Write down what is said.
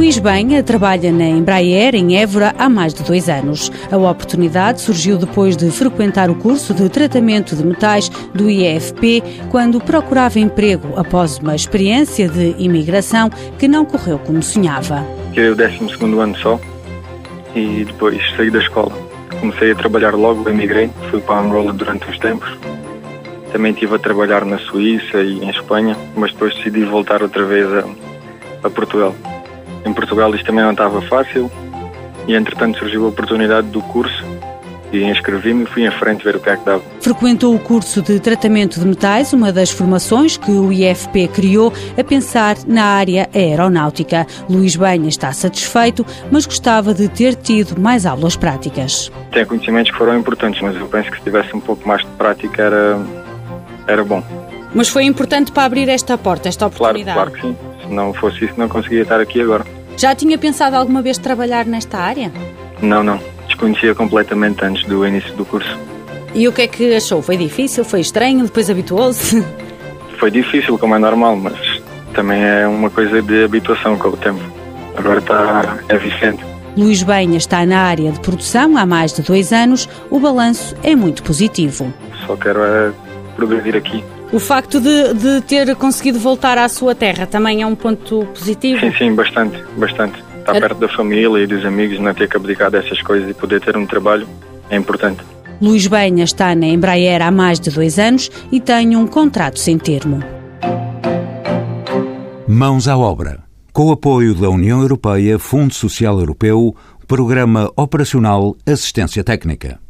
Luís Benha trabalha na Embraer, em Évora, há mais de dois anos. A oportunidade surgiu depois de frequentar o curso de tratamento de metais do IEFP, quando procurava emprego após uma experiência de imigração que não correu como sonhava. Tirei o 12 ano só e depois saí da escola. Comecei a trabalhar logo, emigrei, fui para Angola durante uns tempos. Também estive a trabalhar na Suíça e em Espanha, mas depois decidi voltar outra vez a, a Portugal. Em Portugal isto também não estava fácil e entretanto surgiu a oportunidade do curso e inscrevi-me e fui em frente ver o que é que dava. Frequentou o curso de tratamento de metais, uma das formações que o IFP criou a pensar na área aeronáutica. Luís Benha está satisfeito, mas gostava de ter tido mais aulas práticas. Tem conhecimentos que foram importantes, mas eu penso que se tivesse um pouco mais de prática era, era bom. Mas foi importante para abrir esta porta, esta oportunidade? Claro, claro que sim. Não fosse isso, não conseguia estar aqui agora. Já tinha pensado alguma vez trabalhar nesta área? Não, não. Desconhecia completamente antes do início do curso. E o que é que achou? Foi difícil? Foi estranho? Depois habituou-se? Foi difícil, como é normal, mas também é uma coisa de habituação com o tempo. Agora está é viciante. Luís Benha está na área de produção há mais de dois anos. O balanço é muito positivo. Só quero é progredir aqui. O facto de, de, ter conseguido voltar à sua terra também é um ponto positivo? Sim, sim, bastante, bastante. Estar Era... perto da família e dos amigos, não ter que abdicar dessas coisas e poder ter um trabalho é importante. Luís Benha está na Embraer há mais de dois anos e tem um contrato sem termo. Mãos à obra. Com o apoio da União Europeia, Fundo Social Europeu, Programa Operacional Assistência Técnica.